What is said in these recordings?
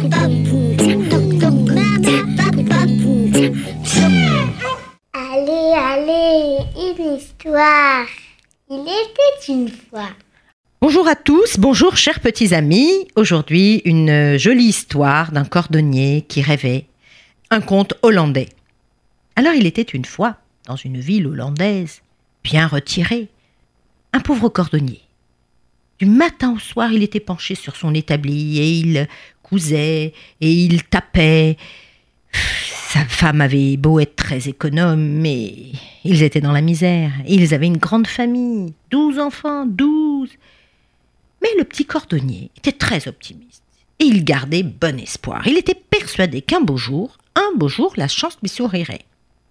Allez, allez, une histoire. Il était une fois. Bonjour à tous, bonjour chers petits amis. Aujourd'hui, une jolie histoire d'un cordonnier qui rêvait. Un conte hollandais. Alors il était une fois, dans une ville hollandaise, bien retirée, un pauvre cordonnier. Du matin au soir, il était penché sur son établi et il cousait et il tapait. Sa femme avait beau être très économe, mais ils étaient dans la misère. Ils avaient une grande famille, douze enfants, douze. Mais le petit cordonnier était très optimiste et il gardait bon espoir. Il était persuadé qu'un beau jour, un beau jour, la chance lui sourirait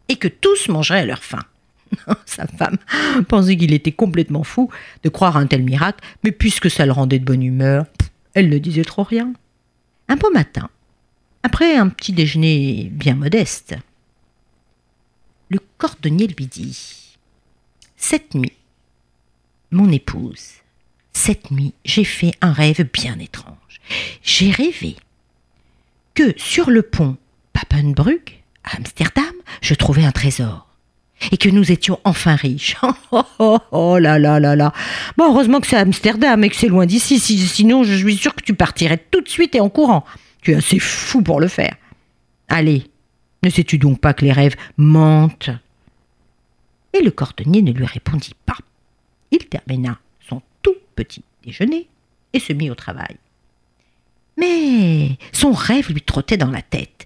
et que tous mangeraient à leur faim. Sa femme pensait qu'il était complètement fou de croire à un tel miracle, mais puisque ça le rendait de bonne humeur, elle ne disait trop rien. Un beau matin, après un petit déjeuner bien modeste, le cordonnier lui dit Cette nuit, mon épouse, cette nuit, j'ai fait un rêve bien étrange. J'ai rêvé que sur le pont Papenbrug, à Amsterdam, je trouvais un trésor. Et que nous étions enfin riches. Oh, oh, oh, là là là là. Bon, heureusement que c'est Amsterdam et que c'est loin d'ici. Sinon, je suis sûre que tu partirais tout de suite et en courant. Tu es assez fou pour le faire. Allez, ne sais-tu donc pas que les rêves mentent? Et le cordonnier ne lui répondit pas. Il termina son tout petit déjeuner et se mit au travail. Mais son rêve lui trottait dans la tête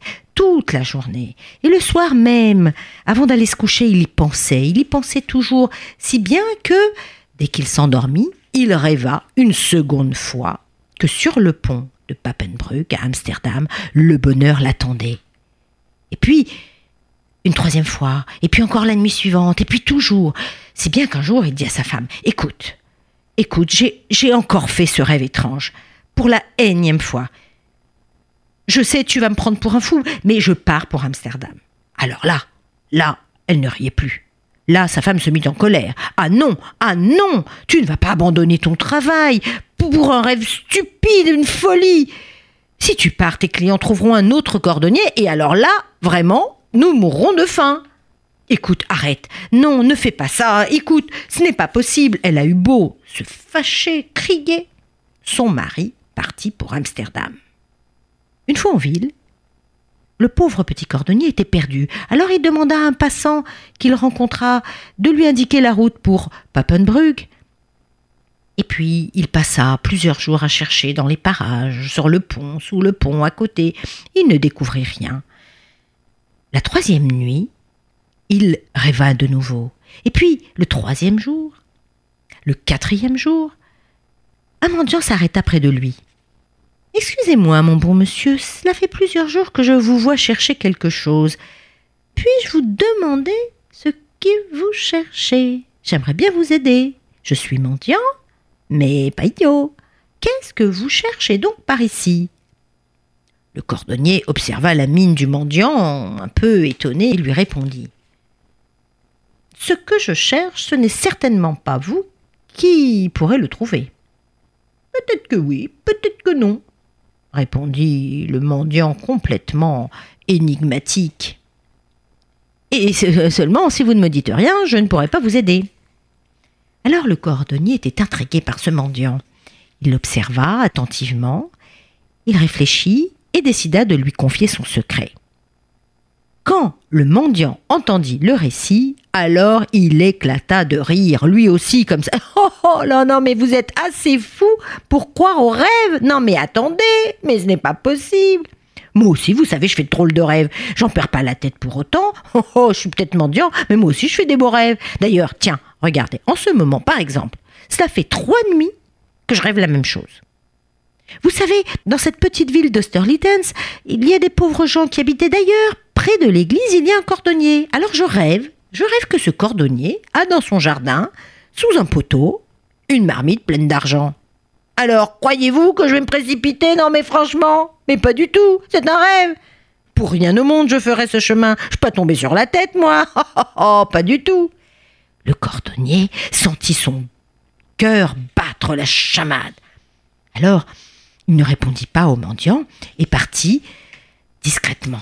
toute la journée. Et le soir même, avant d'aller se coucher, il y pensait, il y pensait toujours, si bien que, dès qu'il s'endormit, il rêva une seconde fois que sur le pont de Papenbrug à Amsterdam, le bonheur l'attendait. Et puis, une troisième fois, et puis encore la nuit suivante, et puis toujours. Si bien qu'un jour, il dit à sa femme, écoute, écoute, j'ai encore fait ce rêve étrange, pour la énième fois. Je sais, tu vas me prendre pour un fou, mais je pars pour Amsterdam. Alors là, là, elle ne riait plus. Là, sa femme se mit en colère. Ah non, ah non, tu ne vas pas abandonner ton travail pour un rêve stupide, une folie. Si tu pars, tes clients trouveront un autre cordonnier, et alors là, vraiment, nous mourrons de faim. Écoute, arrête. Non, ne fais pas ça. Écoute, ce n'est pas possible. Elle a eu beau se fâcher, crier. Son mari partit pour Amsterdam. Une fois en ville, le pauvre petit cordonnier était perdu. Alors il demanda à un passant qu'il rencontra de lui indiquer la route pour Papenbrug. Et puis il passa plusieurs jours à chercher dans les parages, sur le pont, sous le pont, à côté. Il ne découvrit rien. La troisième nuit, il rêva de nouveau. Et puis le troisième jour, le quatrième jour, un mendiant s'arrêta près de lui. Excusez-moi, mon bon monsieur, cela fait plusieurs jours que je vous vois chercher quelque chose. Puis-je vous demander ce que vous cherchez? J'aimerais bien vous aider. Je suis mendiant, mais pas idiot. Qu'est-ce que vous cherchez donc par ici? Le cordonnier observa la mine du mendiant, un peu étonné, et lui répondit. Ce que je cherche, ce n'est certainement pas vous qui pourrez le trouver. Peut-être que oui, peut-être que non répondit le mendiant complètement énigmatique. Et seulement, si vous ne me dites rien, je ne pourrai pas vous aider. Alors le cordonnier était intrigué par ce mendiant. Il l'observa attentivement, il réfléchit et décida de lui confier son secret. Quand le mendiant entendit le récit, alors il éclata de rire, lui aussi, comme ça. Oh, oh, non, non, mais vous êtes assez fou pour croire aux rêves. Non, mais attendez, mais ce n'est pas possible. Moi aussi, vous savez, je fais de drôles de rêves. J'en perds pas la tête pour autant. Oh, oh, je suis peut-être mendiant, mais moi aussi, je fais des beaux rêves. D'ailleurs, tiens, regardez, en ce moment, par exemple, cela fait trois nuits que je rêve la même chose. Vous savez, dans cette petite ville d'Osterlitens, il y a des pauvres gens qui habitaient d'ailleurs. Près de l'église, il y a un cordonnier. Alors je rêve, je rêve que ce cordonnier a dans son jardin, sous un poteau, une marmite pleine d'argent. Alors, croyez-vous que je vais me précipiter Non, mais franchement, mais pas du tout, c'est un rêve. Pour rien au monde, je ferais ce chemin. Je peux pas tomber sur la tête, moi. Oh, oh, oh, pas du tout. Le cordonnier sentit son cœur battre la chamade. Alors, Il ne répondit pas au mendiant et partit discrètement.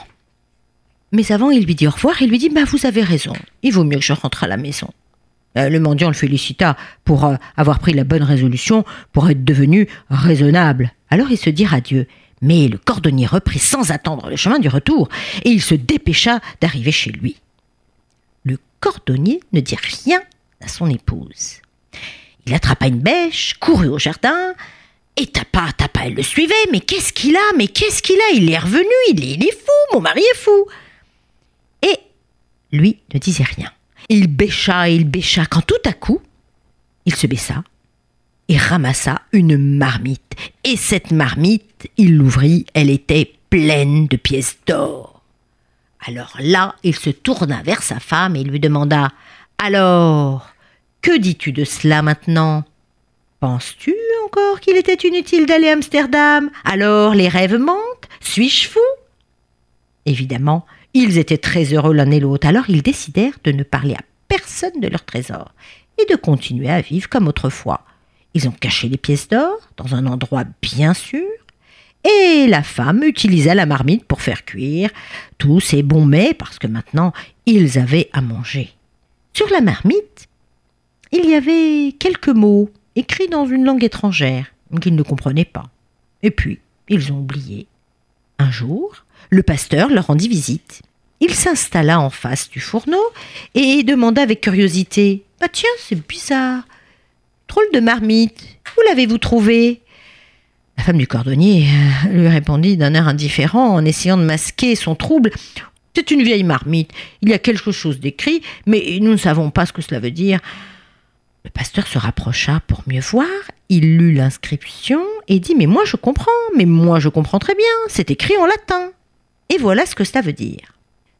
Mais avant, il lui dit au revoir et lui dit bah, Vous avez raison, il vaut mieux que je rentre à la maison. Euh, le mendiant le félicita pour euh, avoir pris la bonne résolution, pour être devenu raisonnable. Alors il se dit adieu. Mais le cordonnier reprit sans attendre le chemin du retour, et il se dépêcha d'arriver chez lui. Le cordonnier ne dit rien à son épouse. Il attrapa une bêche, courut au jardin, et tapa, tapa, elle le suivait. Mais qu'est-ce qu'il a? Mais qu'est-ce qu'il a? Il est revenu, il est fou, mon mari est fou. Lui ne disait rien. Il bêcha et il bêcha quand tout à coup, il se baissa et ramassa une marmite. Et cette marmite, il l'ouvrit, elle était pleine de pièces d'or. Alors là, il se tourna vers sa femme et lui demanda Alors, que dis-tu de cela maintenant? Penses-tu encore qu'il était inutile d'aller à Amsterdam? Alors les rêves mentent Suis-je fou? Évidemment, ils étaient très heureux l'un et l'autre, alors ils décidèrent de ne parler à personne de leur trésor et de continuer à vivre comme autrefois. Ils ont caché les pièces d'or dans un endroit bien sûr, et la femme utilisa la marmite pour faire cuire tous ces bons mets parce que maintenant ils avaient à manger. Sur la marmite, il y avait quelques mots écrits dans une langue étrangère qu'ils ne comprenaient pas. Et puis, ils ont oublié. Un jour, le pasteur leur rendit visite. Il s'installa en face du fourneau et demanda avec curiosité Ah tiens, c'est bizarre. Drôle de marmite. Où l'avez-vous trouvée La femme du cordonnier euh, lui répondit d'un air indifférent en essayant de masquer son trouble. C'est une vieille marmite. Il y a quelque chose d'écrit, mais nous ne savons pas ce que cela veut dire. Le pasteur se rapprocha pour mieux voir. Il lut l'inscription et dit Mais moi je comprends, mais moi je comprends très bien, c'est écrit en latin. Et voilà ce que cela veut dire.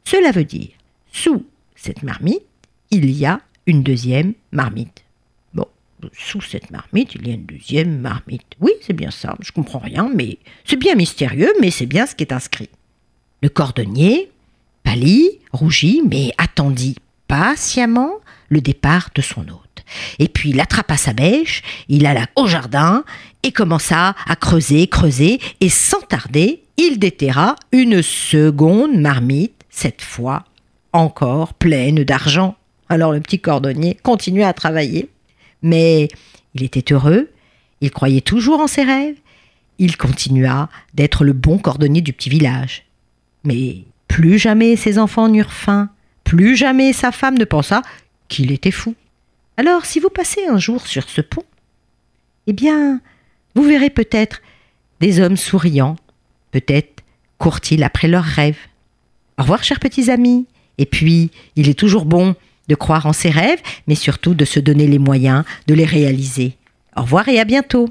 Cela veut dire, sous cette marmite, il y a une deuxième marmite. Bon, sous cette marmite, il y a une deuxième marmite. Oui, c'est bien ça, je comprends rien, mais c'est bien mystérieux, mais c'est bien ce qui est inscrit. Le cordonnier pâlit, rougit, mais attendit patiemment le départ de son hôte. Et puis il attrapa sa bêche, il alla au jardin et commença à creuser, creuser, et sans tarder, il déterra une seconde marmite, cette fois encore pleine d'argent. Alors le petit cordonnier continua à travailler, mais il était heureux, il croyait toujours en ses rêves, il continua d'être le bon cordonnier du petit village. Mais plus jamais ses enfants n'eurent faim, plus jamais sa femme ne pensa qu'il était fou. Alors, si vous passez un jour sur ce pont, eh bien, vous verrez peut-être des hommes souriants, peut-être courent-ils après leurs rêves. Au revoir, chers petits amis. Et puis, il est toujours bon de croire en ses rêves, mais surtout de se donner les moyens de les réaliser. Au revoir et à bientôt.